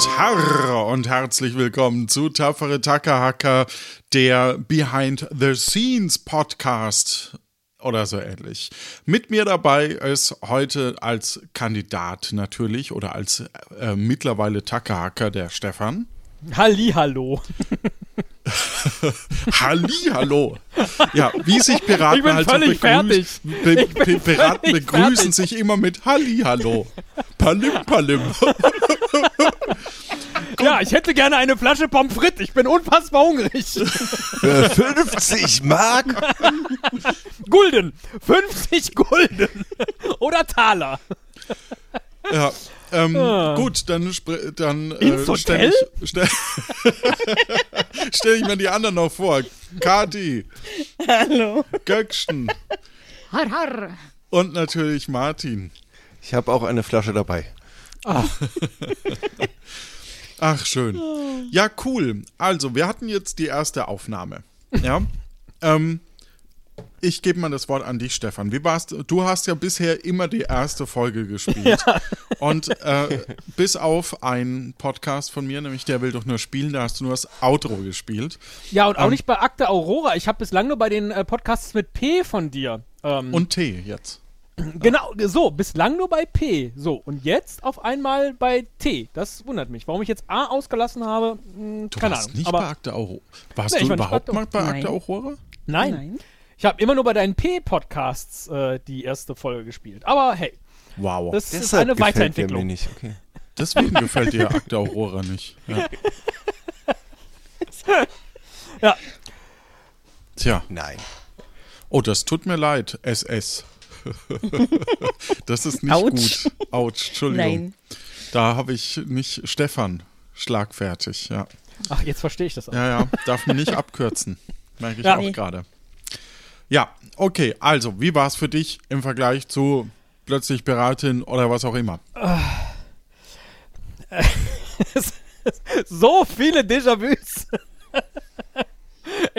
Hallo und Herr und herzlich willkommen zu Tapfere Tackerhacker, der Behind the Scenes Podcast oder so ähnlich. Mit mir dabei ist heute als Kandidat natürlich oder als äh, mittlerweile Tackerhacker der Stefan. Halli, hallo. Halli, hallo. Ja, wie sich Piraten ich bin halt völlig so begrüßen. fertig. Be Piraten begrüßen fertig. sich immer mit Halli, hallo. Palim, palim. Ja, ich hätte gerne eine Flasche Pommes frites. Ich bin unfassbar hungrig. Für 50 Mark? Gulden. 50 Gulden. Oder Taler. Ja. Ähm, Gut, dann, dann Ah. Äh, stelle ich, stell, stell ich mir die anderen noch vor. Kati, Hallo. Göckchen Har, har. und natürlich Martin. Ich habe auch eine Flasche dabei. Ach, schön. Ja, cool. Also, wir hatten jetzt die erste Aufnahme. Ja. ähm, ich gebe mal das Wort an dich, Stefan. Wie warst du? Hast ja bisher immer die erste Folge gespielt. Und äh, bis auf einen Podcast von mir, nämlich Der will doch nur spielen, da hast du nur das Outro gespielt. Ja, und auch Ähm. nicht bei Akte Aurora. Ich habe bislang nur bei den äh, Podcasts mit P von dir. Ähm, Und T jetzt. genau, so, bislang nur bei P. So, und jetzt auf einmal bei T. Das wundert mich. Warum ich jetzt A ausgelassen habe, mh, Du keine warst Ahnung. nicht Aber bei Akte Aurora. Warst Nee, du überhaupt bei mal bei Akte Nein. Aurora? nein. Nein. Ich habe immer nur bei deinen P-Podcasts äh, die erste Folge gespielt. Aber hey, Wow. das ist Deshalb eine gefällt der mir Weiterentwicklung. nicht. Okay. Deswegen gefällt dir Akte Aurora nicht. Ja. Ja. Tja. Nein. Oh, das tut mir leid, SS. das ist nicht Autsch. gut. Autsch, Entschuldigung. Nein. Da habe ich nicht Stefan schlagfertig, ja. Ach, jetzt verstehe ich das auch. Ja, ja, darf man nicht abkürzen. Merke ich Ja. auch Nee. gerade. Ja, okay, also, wie war es für dich im Vergleich zu plötzlich Piratin oder was auch immer? so viele Déjà-vus.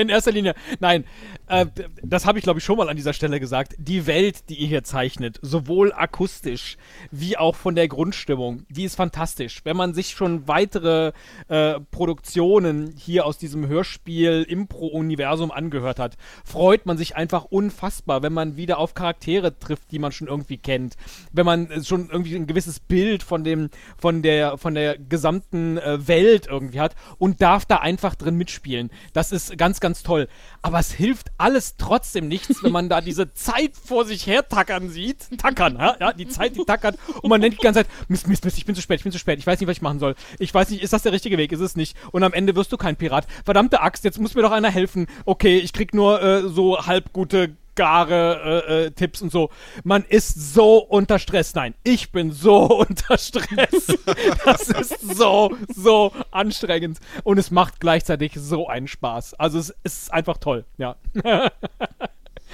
In erster Linie. Nein, äh, das habe ich glaube ich schon mal an dieser Stelle gesagt. Die Welt, die ihr hier zeichnet, sowohl akustisch wie auch von der Grundstimmung, die ist fantastisch. Wenn man sich schon weitere äh, Produktionen hier aus diesem Hörspiel Impro-Universum angehört hat, freut man sich einfach unfassbar, wenn man wieder auf Charaktere trifft, die man schon irgendwie kennt. Wenn man äh, schon irgendwie ein gewisses Bild von dem, von der, von der gesamten äh, Welt irgendwie hat und darf da einfach drin mitspielen. Das ist ganz, ganz toll. Aber es hilft alles trotzdem nichts, wenn man da diese Zeit vor sich her tackern sieht. Tackern, ja? ja, die Zeit, die tackert. Und man denkt die ganze Zeit, Mist, Mist, Mist, ich bin zu spät, ich bin zu spät. Ich weiß nicht, was ich machen soll. Ich weiß nicht, ist das der richtige Weg? Ist es nicht? Und am Ende wirst du kein Pirat. Verdammte Axt, jetzt muss mir doch einer helfen. Okay, ich krieg nur äh, so halb gute gare äh, äh, Tipps und so. Man ist so unter Stress. Nein, ich bin so unter Stress. das ist so, so anstrengend. Und es macht gleichzeitig so einen Spaß. Also es, es ist einfach toll, ja.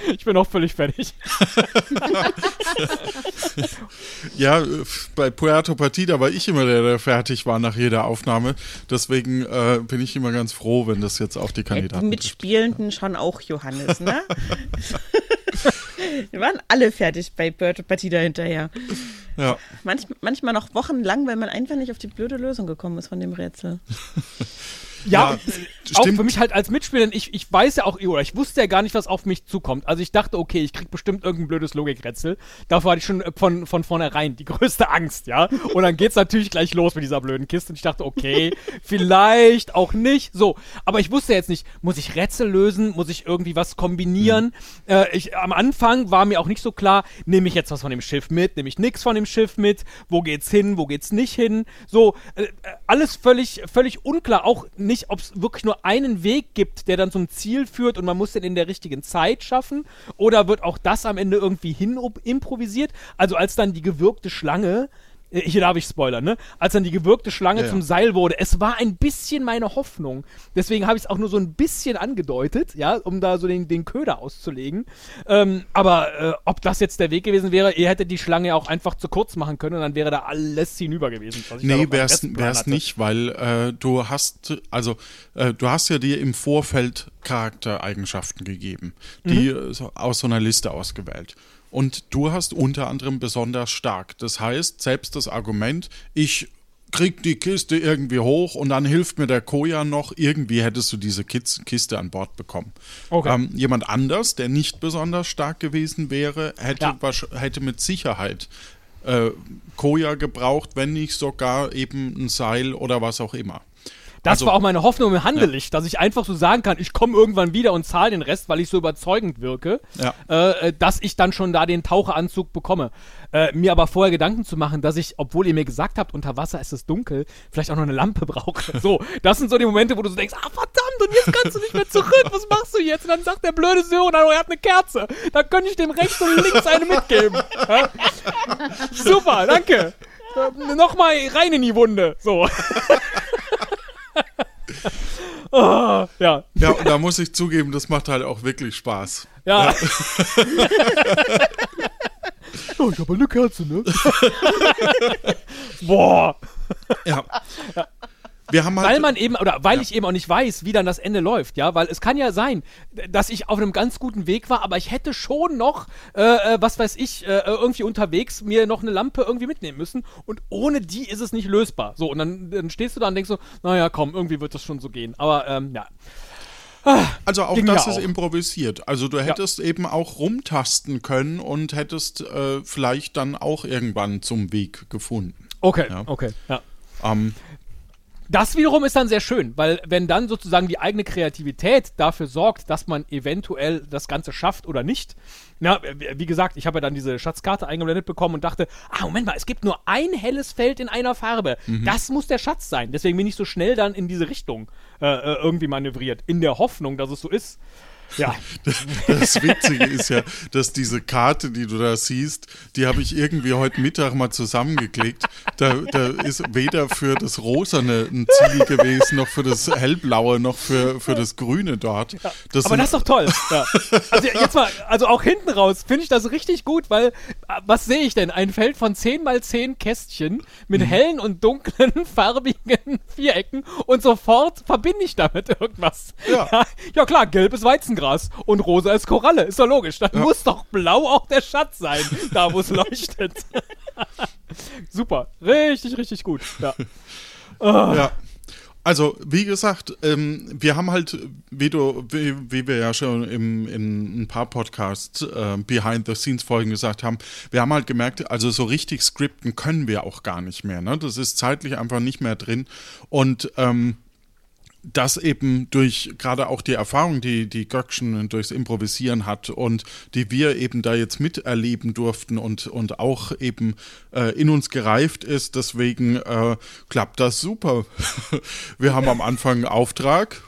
ich bin auch völlig fertig. Ja, äh, bei Puerto Partida war ich immer der, der fertig war nach jeder Aufnahme. Deswegen äh, bin ich immer ganz froh, wenn das jetzt auch die Die Kandidaten trifft. Mitspielenden schon auch Johannes, ne? Wir waren alle fertig bei Bird Partida hinterher. Ja. Manch, manchmal noch wochenlang, weil man einfach nicht auf die blöde Lösung gekommen ist von dem Rätsel. Ja, Ja, äh, auch stimmt. für mich halt als Mitspieler, ich, ich weiß ja auch, oder ich wusste ja gar nicht, was auf mich zukommt. Also ich dachte, okay, ich krieg bestimmt irgendein blödes Logikrätsel. Davor hatte ich schon äh, von, von vornherein die größte Angst, ja. Und dann geht's natürlich gleich los mit dieser blöden Kiste. Und ich dachte, okay, vielleicht auch nicht. So, aber ich wusste jetzt nicht, muss ich Rätsel lösen? Muss ich irgendwie was kombinieren? Äh, ich, am Anfang war mir auch nicht so klar, nehme ich jetzt was von dem Schiff mit, nehme ich nichts von dem Schiff mit, wo geht's hin, wo geht's nicht hin? So, äh, äh, alles völlig, völlig unklar. Auch nicht, ob es wirklich nur einen Weg gibt, der dann zum Ziel führt und man muss den in der richtigen Zeit schaffen. Oder wird auch das am Ende irgendwie hin improvisiert? Also als dann die gewürgte Schlange hier darf ich spoilern, ne? Als dann die gewürgte Schlange Ja, zum Seil wurde, es war ein bisschen meine Hoffnung. Deswegen habe ich es auch nur so ein bisschen angedeutet, ja, um da so den, den Köder auszulegen. Ähm, aber äh, ob das jetzt der Weg gewesen wäre, ihr hättet die Schlange auch einfach zu kurz machen können und dann wäre da alles hinüber gewesen. Nee, wär's, wär's nicht, weil äh, du hast, also äh, du hast ja dir im Vorfeld Charaktereigenschaften gegeben, die Mhm. äh, aus so einer Liste ausgewählt. Und du hast unter anderem besonders stark. Das heißt, selbst das Argument, ich krieg die Kiste irgendwie hoch und dann hilft mir der Koja noch. Irgendwie hättest du diese Kiste an Bord bekommen. Okay. Ähm, jemand anders, der nicht besonders stark gewesen wäre, hätte, Ja. hätte mit Sicherheit äh, Koja gebraucht, wenn nicht sogar eben ein Seil oder was auch immer. Das Also- war auch meine Hoffnung im Handelicht, dass ich einfach so sagen kann, ich komme irgendwann wieder und zahle den Rest, weil ich so überzeugend wirke, Ja. äh, äh, dass ich dann schon da den Taucheranzug bekomme. Äh, mir aber vorher Gedanken zu machen, dass ich, obwohl ihr mir gesagt habt, unter Wasser ist es dunkel, vielleicht auch noch eine Lampe brauche. So, das sind so die Momente, wo du so denkst, ah verdammt, und jetzt kannst du nicht mehr zurück, was machst du jetzt? Und dann sagt der blöde Sören, oh, er hat eine Kerze. Da könnte ich dem rechts und links eine mitgeben. Ja? Super, danke. Äh, Nochmal rein in die Wunde. So. Ah, ja, Ja, und da muss ich zugeben, das macht halt auch wirklich Spaß. ja. oh, ich habe eine Kerze, ne? Boah. Ja. Wir haben halt, Weil man eben, oder weil ich eben auch nicht weiß, wie dann das Ende läuft, ja, weil es kann ja sein, dass ich auf einem ganz guten Weg war, aber ich hätte schon noch, äh, äh, was weiß ich, äh, irgendwie unterwegs mir noch eine Lampe irgendwie mitnehmen müssen und ohne die ist es nicht lösbar. So, und dann, dann stehst du da und denkst so, naja, komm, irgendwie wird das schon so gehen. Aber, ähm, ja. also auch ging das ja ist auch. improvisiert. Also du hättest eben auch rumtasten können und hättest äh, vielleicht dann auch irgendwann zum Weg gefunden. Okay, Ja. okay, ja. Ähm, Das wiederum ist dann sehr schön, weil wenn dann sozusagen die eigene Kreativität dafür sorgt, dass man eventuell das Ganze schafft oder nicht. Na, wie gesagt, ich habe ja dann diese Schatzkarte eingeblendet bekommen und dachte, ah, Moment mal, es gibt nur ein helles Feld in einer Farbe. Das muss der Schatz sein. Deswegen bin ich so schnell dann in diese Richtung äh, äh, irgendwie manövriert, in der Hoffnung, dass es so ist. Ja, Das Witzige ist ja, dass diese Karte, die du da siehst, die habe ich irgendwie heute Mittag mal zusammengeklickt. Da, da ist weder für das Rosane ein Ziel gewesen, noch für das Hellblaue, noch für, für das Grüne dort. Das aber das ist doch toll. Ja. Also jetzt mal, also auch hinten raus finde ich das richtig gut, weil was sehe ich denn? Ein Feld von 10 mal 10 Kästchen mit Mhm. hellen und dunklen, farbigen Vierecken und sofort verbinde ich damit irgendwas. Ja. ja, ja klar, gelb ist Weizengras und rosa ist Koralle, ist doch logisch. Dann muss doch blau auch der Schatz sein, da wo es leuchtet. Super, richtig, richtig gut. Ja. Ja. Also, wie gesagt, ähm, wir haben halt, wie du, wie, wie wir ja schon im, in ein paar Podcasts äh, Behind-the-Scenes-Folgen gesagt haben, wir haben halt gemerkt, also so richtig skripten können wir auch gar nicht mehr. Ne? Das ist zeitlich einfach nicht mehr drin. Und ähm, das eben durch gerade auch die Erfahrung, die die Göckchen durchs Improvisieren hat und die wir eben da jetzt miterleben durften und, und auch eben äh, in uns gereift ist, deswegen äh, klappt das super. wir haben am Anfang einen Auftrag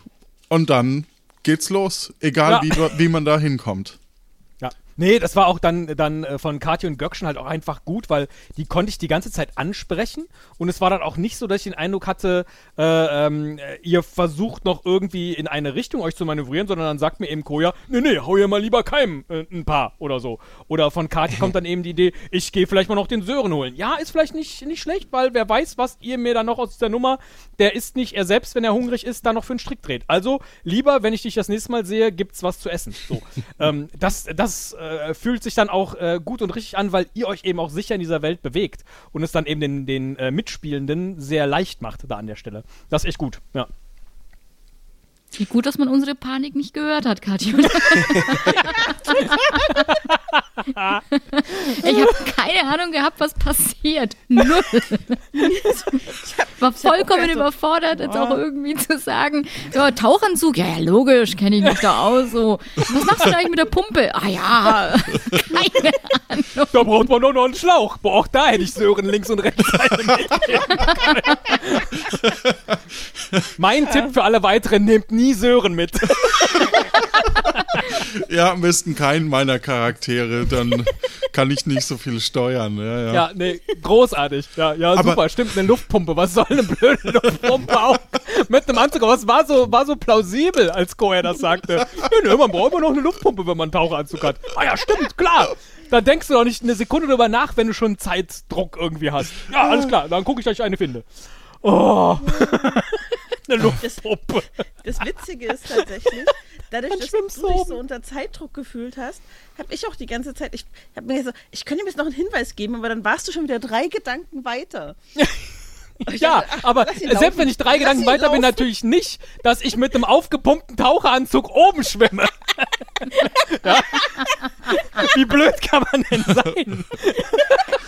und dann geht's los, egal Ja. wie, wie man da hinkommt. Nee, das war auch dann, dann äh, von Katja und Göckchen halt auch einfach gut, weil die konnte ich die ganze Zeit ansprechen und es war dann auch nicht so, dass ich den Eindruck hatte, äh, ähm, äh, ihr versucht noch irgendwie in eine Richtung euch zu manövrieren, sondern dann sagt mir eben Koja, nee, nee, hau ihr mal lieber keinem äh, ein paar oder so. Oder von Katja kommt dann eben die Idee, ich gehe vielleicht mal noch den Sören holen. Ja, ist vielleicht nicht, nicht schlecht, weil wer weiß, was ihr mir dann noch aus der Nummer, der ist nicht er selbst, wenn er hungrig ist, da noch für einen Strick dreht. Also lieber, wenn ich dich das nächste Mal sehe, gibt's was zu essen. So. ähm, das das äh, fühlt sich dann auch äh, gut und richtig an, weil ihr euch eben auch sicher in dieser Welt bewegt und es dann eben den, den äh, Mitspielenden sehr leicht macht da an der Stelle. Das ist echt gut, ja. Wie gut, dass man unsere Panik nicht gehört hat, Katja. ich habe keine Ahnung gehabt, was passiert. Null. War vollkommen überfordert, jetzt auch irgendwie zu sagen, ja, Tauchanzug, ja, ja, logisch, kenne ich mich da aus. So, was machst du denn eigentlich mit der Pumpe? Ah ja, keine Ahnung. Da braucht man doch noch einen Schlauch. Boah, auch da hätte ich Sören links und rechts. Mein Tipp für alle weiteren, nehmt nie Sören mit. Ja, am besten keinen meiner Charaktere, dann kann ich nicht so viel steuern. Ja, ja. Ja, nee, großartig. Ja, ja Aber- super. Stimmt, eine Luftpumpe. Was soll eine blöde Luftpumpe auch mit einem Anzug? Aber es war so, war so plausibel, als Koher das sagte. Nee, nee, man braucht immer noch eine Luftpumpe, wenn man einen Taucheranzug hat. Ah ja, stimmt, klar. Da denkst du doch nicht eine Sekunde drüber nach, wenn du schon Zeitdruck irgendwie hast. Ja, alles klar, dann gucke ich, dass ich eine finde. Oh. Eine Luftpumpe. Das Witzige ist tatsächlich, dadurch, dass du dich so unter Zeitdruck gefühlt hast, habe ich auch die ganze Zeit, ich habe mir gesagt, ich könnte ihm jetzt noch einen Hinweis geben, aber dann warst du schon wieder drei Gedanken weiter. Ja, aber lass ihn selbst wenn ich drei Lass Gedanken weiter bin, laufen. natürlich nicht, dass ich mit einem aufgepumpten Taucheranzug oben schwimme. ja? Wie blöd kann man denn sein?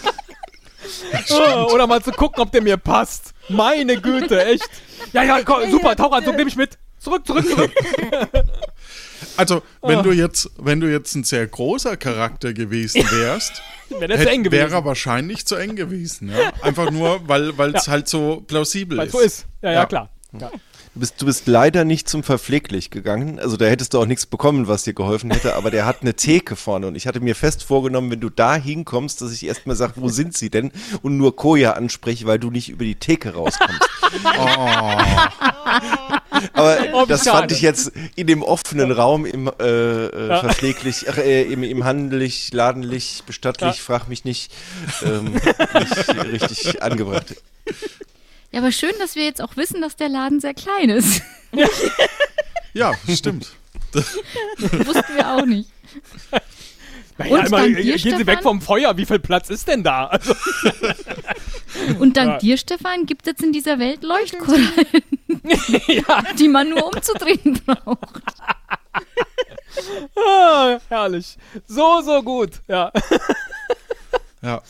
Oder mal zu gucken, ob der mir passt. Meine Güte, echt. Ja, ja, komm, super, Taucheranzug nehme ich mit. Zurück, zurück, zurück. Also, wenn du jetzt, wenn du jetzt ein sehr großer Charakter gewesen wärst, Wäre gewesen. er wahrscheinlich zu eng gewesen. Ja? Einfach nur, weil es halt so plausibel Weil ist. so ist. Ja, ja, Ja. klar. Ja. Du bist, du bist leider nicht zum Verpfleglich gegangen. Also da hättest du auch nichts bekommen, was dir geholfen hätte. Aber der hat eine Theke vorne. Und ich hatte mir fest vorgenommen, wenn du da hinkommst, dass ich erstmal sage, wo sind sie denn? Und nur Koja anspreche, weil du nicht über die Theke rauskommst. Aber Oh, das schade. fand ich jetzt in dem offenen Raum im äh, äh, Ja. verpfleglich, äh, im, im handlich, ladenlich, bestattlich, Ja. frag mich nicht, ähm, nicht richtig angebracht. Ja, aber schön, dass wir jetzt auch wissen, dass der Laden sehr klein ist. Ja, stimmt. Wussten wir auch nicht. Naja, Und immer, dank dir, gehen Sie weg Stefan? vom Feuer. Wie viel Platz ist denn da? Also, Und dank Ja. dir, Stefan, gibt es jetzt in dieser Welt Leuchtkorallen, ja, die man nur umzudrehen braucht. ah, herrlich. So, so gut. Ja. Ja.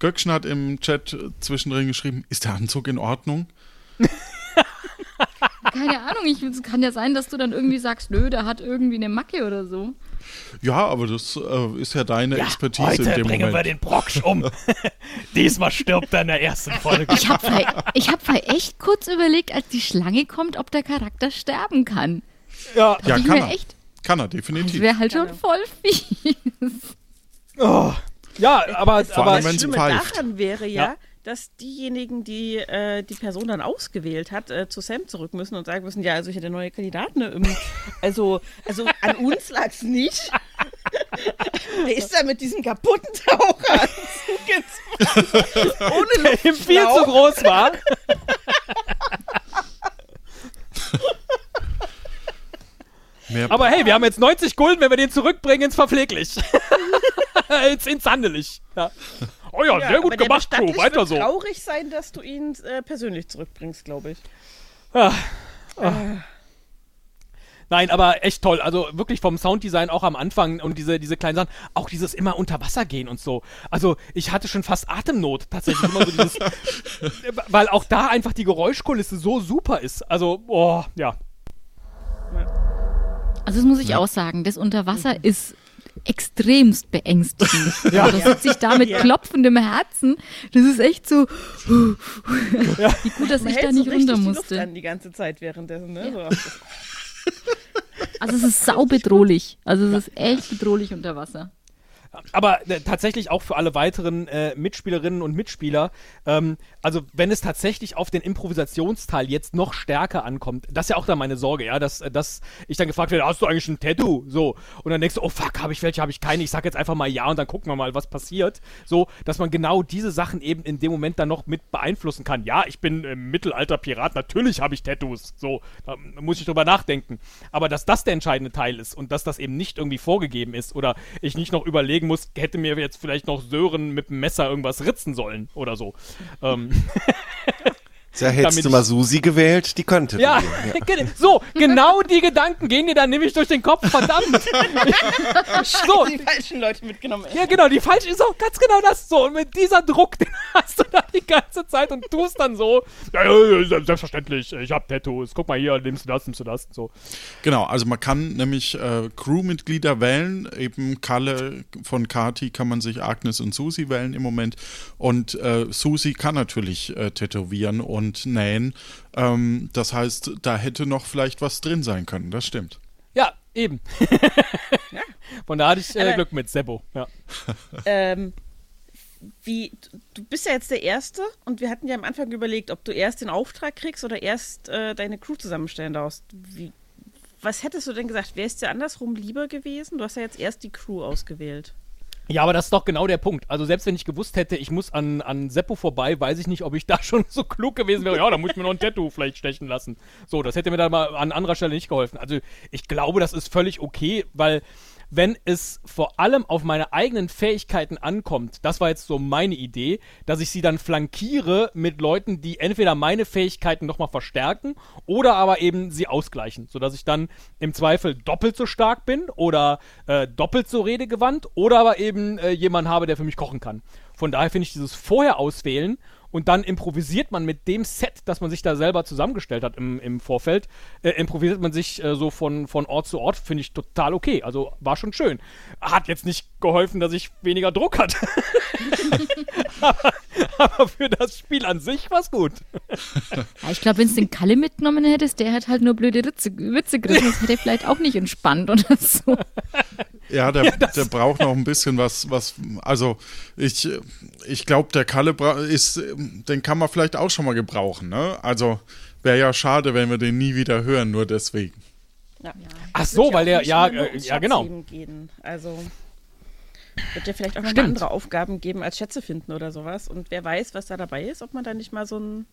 Göckchen hat im Chat zwischendrin geschrieben, ist der Anzug in Ordnung? Keine Ahnung, ich, es kann ja sein, dass du dann irgendwie sagst, nö, der hat irgendwie eine Macke oder so. Ja, aber das äh, ist ja deine Expertise Heute in dem bringen wir Moment. den Brocksch um. Diesmal stirbt er in der ersten Folge. Ich habe ich hab voll echt kurz überlegt, als die Schlange kommt, ob der Charakter sterben kann. Ja. ja, kann er. echt, Kann er, das definitiv. wäre halt schon voll fies. Oh. Ja, aber, Vor aber allem, wenn's Schlimme pfeift. daran wäre ja, Ja. dass diejenigen, die äh, die Person dann ausgewählt hat, äh, zu Sam zurück müssen und sagen müssen, ja, also ich hätte neue Kandidaten. Ähm, also, also an uns lag es nicht. Wer ist da mit diesem kaputten Taucheranzug jetzt? Ohne der ihm viel zu groß war. Mehr Aber hey, wir haben jetzt 90 Gulden, wenn wir den zurückbringen ins Verpfleglich. ins, ins Handelig. Ja. Oh ja, Ja, sehr gut gemacht. Bestattlich Weiter wird so. traurig sein, dass du ihn äh, persönlich zurückbringst, glaube ich. Ah. Nein, aber echt toll. Also wirklich vom Sounddesign auch am Anfang und diese, diese kleinen Sachen. Auch dieses immer unter Wasser gehen und so. Also ich hatte schon fast Atemnot tatsächlich. Immer so dieses, weil auch da einfach die Geräuschkulisse so super ist. Also, oh, ja. Also das muss ich auch sagen, das Unterwasser ist extremst beängstigend. Ja. Also, da sitze ich da mit Ja. klopfendem Herzen. Das ist echt so, wie gut, dass Man ich da nicht so runter die musste. an die ganze Zeit währenddessen. Ne? So. Also es ist saubedrohlich. Also es ist echt bedrohlich unter Wasser. Aber äh, tatsächlich auch für alle weiteren äh, Mitspielerinnen und Mitspieler, ähm, also wenn es tatsächlich auf den Improvisationsteil jetzt noch stärker ankommt, das ist ja auch dann meine Sorge, ja, dass, äh, dass ich dann gefragt werde, hast du eigentlich ein Tattoo? So. Und dann denkst du, oh fuck, habe ich welche, habe ich keine? Ich sag jetzt einfach mal ja und dann gucken wir mal, was passiert. So, dass man genau diese Sachen eben in dem Moment dann noch mit beeinflussen kann. Ja, ich bin äh, Mittelalter-Pirat, natürlich habe ich Tattoos. So, da muss ich drüber nachdenken. Aber dass das der entscheidende Teil ist und dass das eben nicht irgendwie vorgegeben ist oder ich nicht noch überlegen muss, hätte mir jetzt vielleicht noch Sören mit dem Messer irgendwas ritzen sollen oder so. Ähm, Ja, hättest Damit du mal Susi gewählt, die könnte. ja, ja. ge- so, genau die Gedanken gehen dir dann nämlich durch den Kopf, verdammt. so, Die falschen Leute mitgenommen. ja genau, die falsche ist auch ganz genau das so. Und mit dieser Druck, den hast du da die ganze Zeit und tust dann so, ja, ja, ja, selbstverständlich, ich hab Tattoos, guck mal hier, nimmst du das, nimmst du das, so. Genau, also man kann nämlich äh, Crewmitglieder wählen, eben Kalle von Kati kann man sich Agnes und Susi wählen im Moment und äh, Susi kann natürlich äh, tätowieren und nähen. Ähm, das heißt, da hätte noch vielleicht was drin sein können, das stimmt. Ja, eben. Von da hatte ich äh, Glück mit Sebo, ja. Ähm, wie, du bist ja jetzt der Erste und wir hatten ja am Anfang überlegt, ob du erst den Auftrag kriegst oder erst äh, deine Crew zusammenstellen darfst. Wie, was hättest du denn gesagt? Wäre es dir andersrum lieber gewesen? Du hast ja jetzt erst die Crew ausgewählt. Ja, aber das ist doch genau der Punkt. Also selbst wenn ich gewusst hätte, ich muss an, an Seppo vorbei, weiß ich nicht, ob ich da schon so klug gewesen wäre. Ja, da muss ich mir noch ein Tattoo vielleicht stechen lassen. So, das hätte mir dann mal an anderer Stelle nicht geholfen. Also ich glaube, das ist völlig okay, weil wenn es vor allem auf meine eigenen Fähigkeiten ankommt, das war jetzt so meine Idee, dass ich sie dann flankiere mit Leuten, die entweder meine Fähigkeiten nochmal verstärken oder aber eben sie ausgleichen, sodass ich dann im Zweifel doppelt so stark bin oder äh, doppelt so redegewandt oder aber eben äh, jemanden habe, der für mich kochen kann. Von daher finde ich dieses vorher auswählen und dann improvisiert man mit dem Set, das man sich da selber zusammengestellt hat im, im Vorfeld, äh, improvisiert man sich äh, so von, von Ort zu Ort, finde ich total okay. Also war schon schön. Hat jetzt nicht geholfen, dass ich weniger Druck hatte. aber, aber, für das Spiel an sich war es gut. Ja, ich glaube, wenn du den Kalle mitgenommen hättest, der hat halt nur blöde Ritze, Witze gerissen. Das hätte er vielleicht auch nicht entspannt oder so. Ja, der, ja, der braucht noch ein bisschen was, was, also ich, ich glaube, der Kalle ist, den kann man vielleicht auch schon mal gebrauchen, ne? Also wäre ja schade, wenn wir den nie wieder hören, nur deswegen. Ja. Ach so, weil der, ja, äh, ja, genau. Gehen. Also wird ja vielleicht auch noch andere Aufgaben geben als Schätze finden oder sowas. Und wer weiß, was da dabei ist, ob man da nicht mal so ein.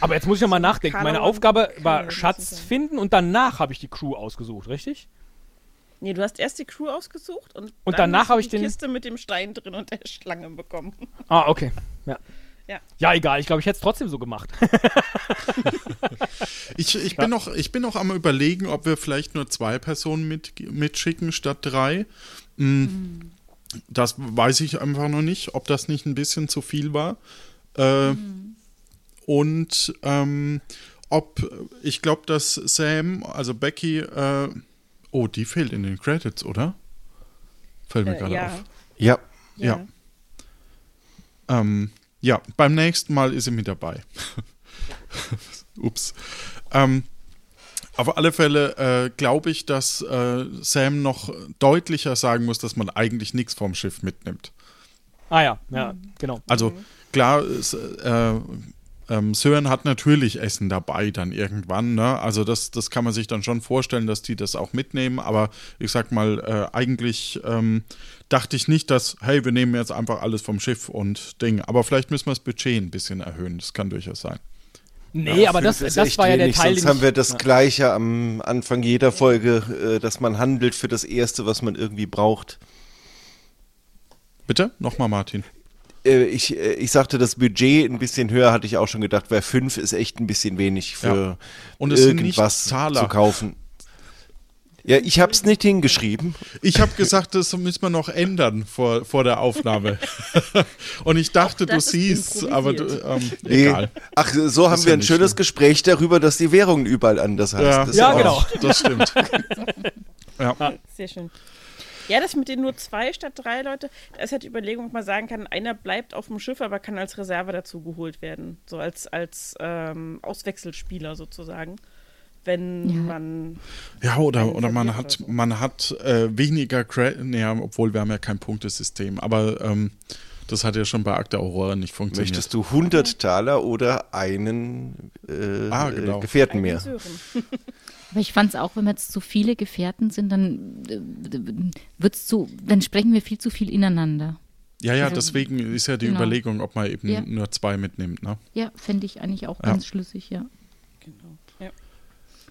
Aber jetzt muss ich ja mal nachdenken. Meine Aufgabe war Schatz finden und danach habe ich die Crew ausgesucht, richtig? Nee, du hast erst die Crew ausgesucht und, und dann danach habe ich die den Kiste mit dem Stein drin und der Schlange bekommen. Ah, okay. Ja. Ja. ja, egal. Ich glaube, ich hätte es trotzdem so gemacht. ich, ich, bin noch, ich bin noch am überlegen, ob wir vielleicht nur zwei Personen mit, mitschicken statt drei. Mhm. Das weiß ich einfach noch nicht, ob das nicht ein bisschen zu viel war. Äh, mhm. Und ähm, ob, ich glaube, dass Sam, also Becky, äh, Oh, die fehlt in den Credits, oder? Fällt mir äh, gerade ja. auf. Ja. Ja. Ja. Ähm, ja, beim nächsten Mal ist sie mit dabei. Ups. Ähm, auf alle Fälle äh, glaube ich, dass äh, Sam noch deutlicher sagen muss, dass man eigentlich nichts vom Schiff mitnimmt. Ah ja, ja, genau. Also klar, es, äh, ähm, Sören hat natürlich Essen dabei dann irgendwann, ne? Also das, das kann man sich dann schon vorstellen, dass die das auch mitnehmen, aber ich sag mal, äh, eigentlich ähm, dachte ich nicht, dass, hey, wir nehmen jetzt einfach alles vom Schiff und Ding. Aber vielleicht müssen wir das Budget ein bisschen erhöhen, das kann durchaus sein. Nee, ja, aber das, das war ja der Teil. Sonst haben wir das ja. Gleiche am Anfang jeder Folge, äh, dass man handelt für das Erste, was man irgendwie braucht. Bitte? Nochmal, Martin. Äh, ich, äh, ich sagte, das Budget ein bisschen höher, hatte ich auch schon gedacht, weil 5 ist echt ein bisschen wenig für ja. Und irgendwas zu kaufen. Ja, ich habe es nicht hingeschrieben. Ich habe gesagt, das müssen wir noch ändern vor, vor der Aufnahme. Und ich dachte, du siehst, aber du, ähm, nee. egal. Ach, so haben wir ein schönes schlimm. Gespräch darüber, dass die Währung überall anders heißt. Ja, das ja genau. Das stimmt. ja. Sehr schön. Ja, das mit den nur zwei statt drei Leute, da ist halt die Überlegung, ob man sagen kann, einer bleibt auf dem Schiff, aber kann als Reserve dazu geholt werden. So als, als ähm, Auswechselspieler sozusagen. Wenn ja. man. Ja, oder, oder man hat, so. man hat äh, weniger Credit, naja, obwohl wir haben ja kein Punktesystem, aber ähm, das hat ja schon bei Akte Aurora nicht funktioniert. Möchtest du 100 Taler oder einen äh, ah, genau. Gefährten mehr? Aber ich fand es auch, wenn wir jetzt zu viele Gefährten sind, dann äh, wird's zu, dann sprechen wir viel zu viel ineinander. Ja, ja, also, deswegen ist ja die genau. Überlegung, ob man eben ja. nur zwei mitnimmt, ne? Ja, fände ich eigentlich auch ja. ganz schlüssig, ja. Genau. Ja.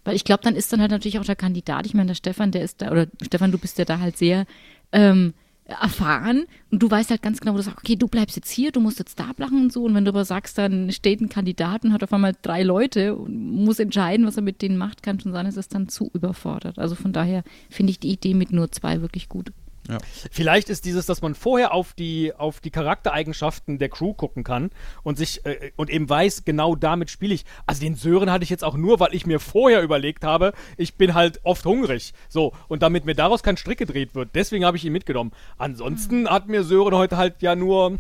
Weil ich glaube, dann ist dann halt natürlich auch der Kandidat, ich meine, der Stefan, der ist da, oder Stefan, du bist ja da halt sehr ähm, erfahren und du weißt halt ganz genau, wo du sagst, okay, du bleibst jetzt hier, du musst jetzt da bleiben und so. Und wenn du aber sagst, dann steht ein Kandidat und hat auf einmal drei Leute und muss entscheiden, was er mit denen macht, kann schon sein, ist es dann zu überfordert. Also von daher finde ich die Idee mit nur zwei wirklich gut. Ja. Vielleicht ist dieses, dass man vorher auf die, auf die Charaktereigenschaften der Crew gucken kann und sich äh, und eben weiß, genau damit spiele ich. Also den Sören hatte ich jetzt auch nur, weil ich mir vorher überlegt habe, ich bin halt oft hungrig. So, und damit mir daraus kein Strick gedreht wird. Deswegen habe ich ihn mitgenommen. Ansonsten mhm. hat mir Sören heute halt ja nur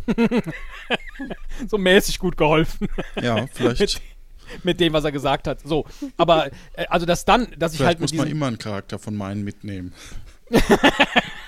so mäßig gut geholfen. Ja, vielleicht. mit, mit dem, was er gesagt hat. So, aber äh, also das dann, dass ich Vielleicht halt muss man immer einen Charakter von meinen mitnehmen.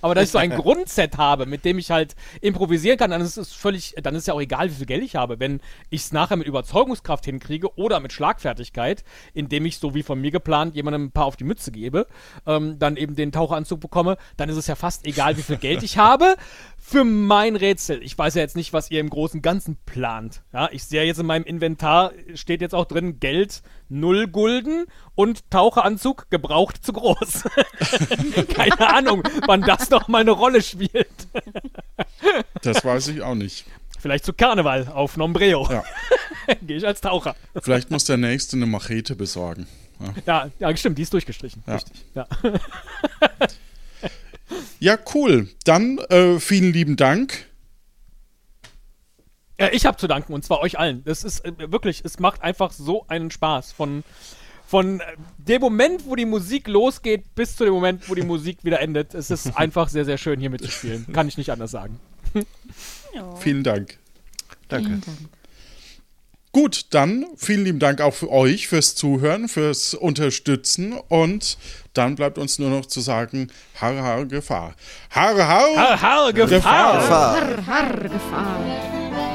Aber dass ich so ein Grundset habe, mit dem ich halt improvisieren kann, dann ist es völlig, dann ist ja auch egal, wie viel Geld ich habe. Wenn ich es nachher mit Überzeugungskraft hinkriege oder mit Schlagfertigkeit, indem ich so wie von mir geplant jemandem ein paar auf die Mütze gebe, ähm, dann eben den Taucheranzug bekomme, dann ist es ja fast egal, wie viel Geld ich habe. Für mein Rätsel. Ich weiß ja jetzt nicht, was ihr im Großen und Ganzen plant. Ja, ich sehe jetzt in meinem Inventar, steht jetzt auch drin, Geld, null Gulden und Taucheranzug gebraucht zu groß. Keine Ahnung, wann das noch mal eine Rolle spielt. Das weiß ich auch nicht. Vielleicht zu Karneval auf Nombreo. Ja. Gehe ich als Taucher. Vielleicht muss der Nächste eine Machete besorgen. Ja, Ja, ja, stimmt, die ist durchgestrichen. Ja. Richtig. Ja. ja cool. Dann äh, vielen lieben Dank. Ja, ich habe zu danken und zwar euch allen. Das ist äh, wirklich, es macht einfach so einen Spaß von von äh, dem Moment, wo die Musik losgeht, bis zu dem Moment, wo die Musik wieder endet. Es ist einfach sehr, sehr schön hier mitzuspielen. Kann ich nicht anders sagen. Vielen Dank. Danke. Vielen Dank. Gut, dann vielen lieben Dank auch für euch fürs Zuhören, fürs Unterstützen und dann bleibt uns nur noch zu sagen, Har, Har, Gefahr. Har, Har, Har, har, Gefahr! Gefahr. Harr, harr, Gefahr.